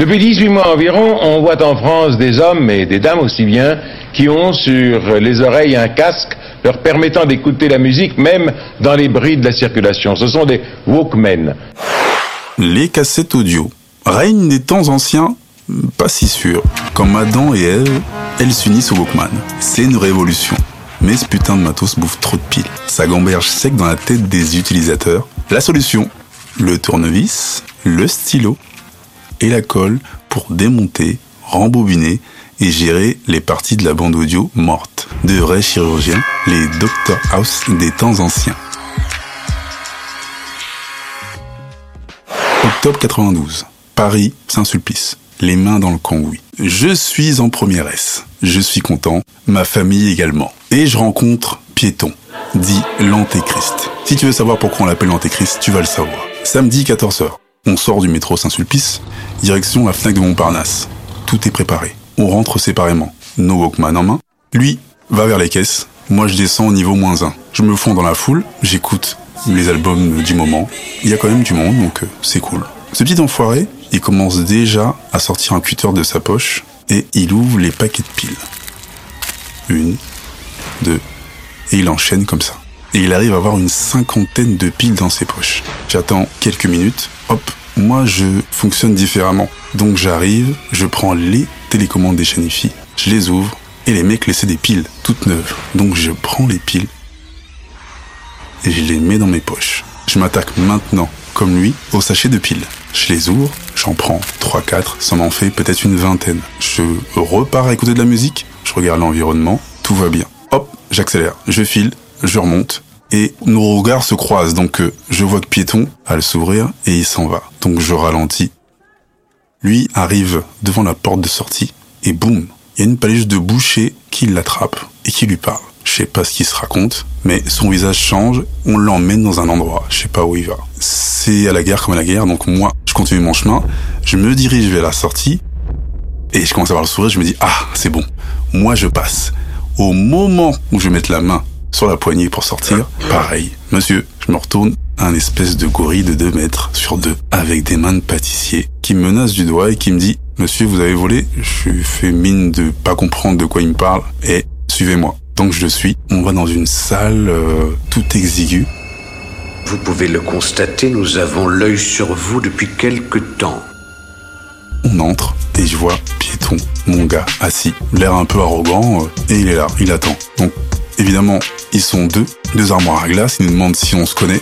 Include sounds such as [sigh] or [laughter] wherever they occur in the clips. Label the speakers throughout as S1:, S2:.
S1: Depuis 18 mois environ, on voit en France des hommes et des dames aussi bien qui ont sur les oreilles un casque leur permettant d'écouter la musique même dans les bruits de la circulation. Ce sont des Walkmen.
S2: Les cassettes audio règnent des temps anciens pas si sûr. Comme Adam et Ève, elles s'unissent au Walkman. C'est une révolution. Mais ce putain de matos bouffe trop de piles. Ça gamberge sec dans la tête des utilisateurs. La solution Le tournevis, le stylo et la colle pour démonter, rembobiner et gérer les parties de la bande audio morte. De vrais chirurgiens, les Dr House des temps anciens. Octobre 92. Paris, Saint-Sulpice les mains dans le cambouis. Je suis en première S. Je suis content, ma famille également. Et je rencontre Piéton, dit l'Antéchrist. Si tu veux savoir pourquoi on l'appelle l'Antéchrist, tu vas le savoir. Samedi 14h, on sort du métro Saint-Sulpice, direction la Fnac de Montparnasse. Tout est préparé. On rentre séparément, nos Walkman en main. Lui va vers les caisses, moi je descends au niveau moins 1. Je me fonds dans la foule, j'écoute les albums du moment. Il y a quand même du monde, donc euh, c'est cool. Ce petit enfoiré, il commence déjà à sortir un cutter de sa poche et il ouvre les paquets de piles. Une, deux, et il enchaîne comme ça. Et il arrive à avoir une cinquantaine de piles dans ses poches. J'attends quelques minutes, hop, moi je fonctionne différemment. Donc j'arrive, je prends les télécommandes des Shanifi, je les ouvre, et les mecs laissaient des piles toutes neuves. Donc je prends les piles et je les mets dans mes poches. Je m'attaque maintenant, comme lui, au sachet de piles. Je les ouvre, j'en prends 3-4, ça m'en fait peut-être une vingtaine. Je repars à écouter de la musique, je regarde l'environnement, tout va bien. Hop, j'accélère, je file, je remonte, et nos regards se croisent. Donc euh, je vois que Piéton a le sourire et il s'en va. Donc je ralentis. Lui arrive devant la porte de sortie et boum, il y a une paluche de boucher qui l'attrape et qui lui parle. Je sais pas ce qu'il se raconte, mais son visage change, on l'emmène dans un endroit, je sais pas où il va. C'est à la guerre comme à la guerre, donc moi, je continue mon chemin, je me dirige vers la sortie, et je commence à avoir le sourire, je me dis, ah, c'est bon, moi je passe. Au moment où je vais la main sur la poignée pour sortir, pareil, monsieur, je me retourne, un espèce de gorille de 2 mètres sur deux, avec des mains de pâtissier, qui me menace du doigt et qui me dit, monsieur, vous avez volé, je fais mine de pas comprendre de quoi il me parle, et suivez-moi. Donc je le suis. On va dans une salle euh, tout exiguë.
S3: Vous pouvez le constater, nous avons l'œil sur vous depuis quelque temps.
S2: On entre et je vois Piéton, mon gars, assis, l'air un peu arrogant, euh, et il est là, il attend. Donc évidemment, ils sont deux, deux armoires à glace, ils nous demandent si on se connaît.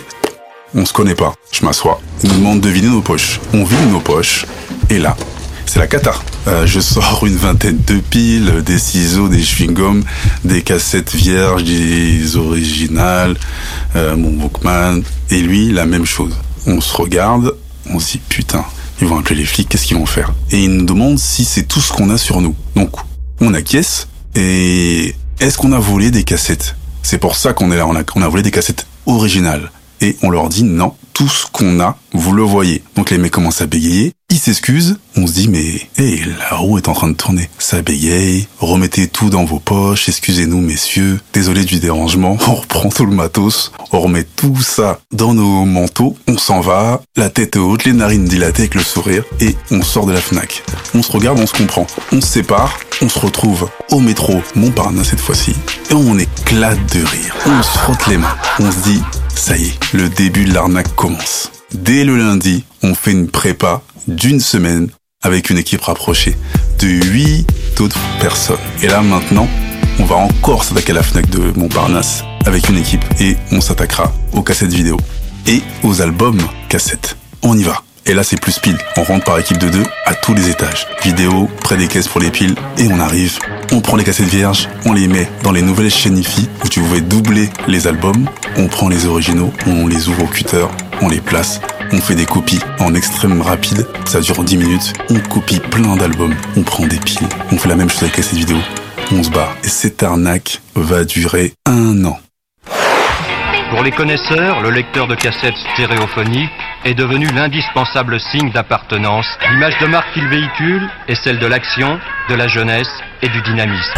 S2: On se connaît pas, je m'assois. Ils nous demandent de vider nos poches. On vide nos poches, et là, c'est la cata. Euh, je sors une vingtaine de piles, des ciseaux, des chewing-gums, des cassettes vierges, des originales, euh, mon Walkman, et lui, la même chose. On se regarde, on se dit putain, ils vont appeler les flics, qu'est-ce qu'ils vont faire? Et ils nous demandent si c'est tout ce qu'on a sur nous. Donc, on acquiesce, et est-ce qu'on a volé des cassettes? C'est pour ça qu'on est là, on a, volé des cassettes originales. Et on leur dit non, tout ce qu'on a, vous le voyez. Donc les mecs commencent à bégayer, ils s'excusent, on se dit mais hey, la roue est en train de tourner. Ça bégaye, remettez tout dans vos poches, excusez-nous messieurs, désolé du dérangement, [laughs] on reprend tout le matos, on remet tout ça dans nos manteaux, on s'en va, la tête haute, les narines dilatées avec le sourire, et on sort de la FNAC. On se regarde, on se comprend, on se sépare, on se retrouve au métro Montparnasse cette fois-ci, et on éclate de rire. On se frotte les mains, on se dit ça y est, le début de l'arnaque commence. Dès le lundi, on fait une prépa d'une semaine avec une équipe rapprochée de 8 autres personnes. Et là maintenant, on va encore s'attaquer à la FNAC de Montparnasse avec une équipe et on s'attaquera aux cassettes vidéo et aux albums cassettes. On y va. Et là, c'est plus pile. On rentre par équipe de deux à tous les étages. Vidéo, près des caisses pour les piles, et on arrive. On prend les cassettes vierges, on les met dans les nouvelles chaînes IFI où tu pouvais doubler les albums. On prend les originaux, on les ouvre au cutter, on les place, on fait des copies en extrême rapide. Ça dure 10 minutes. On copie plein d'albums. On prend des piles. On fait la même chose avec les cassettes vidéo. On se barre. Et cette arnaque va durer un an.
S4: Pour les connaisseurs, le lecteur de cassettes stéréophoniques est devenu l'indispensable signe d'appartenance. L'image de marque qu'il véhicule est celle de l'action, de la jeunesse et du dynamisme.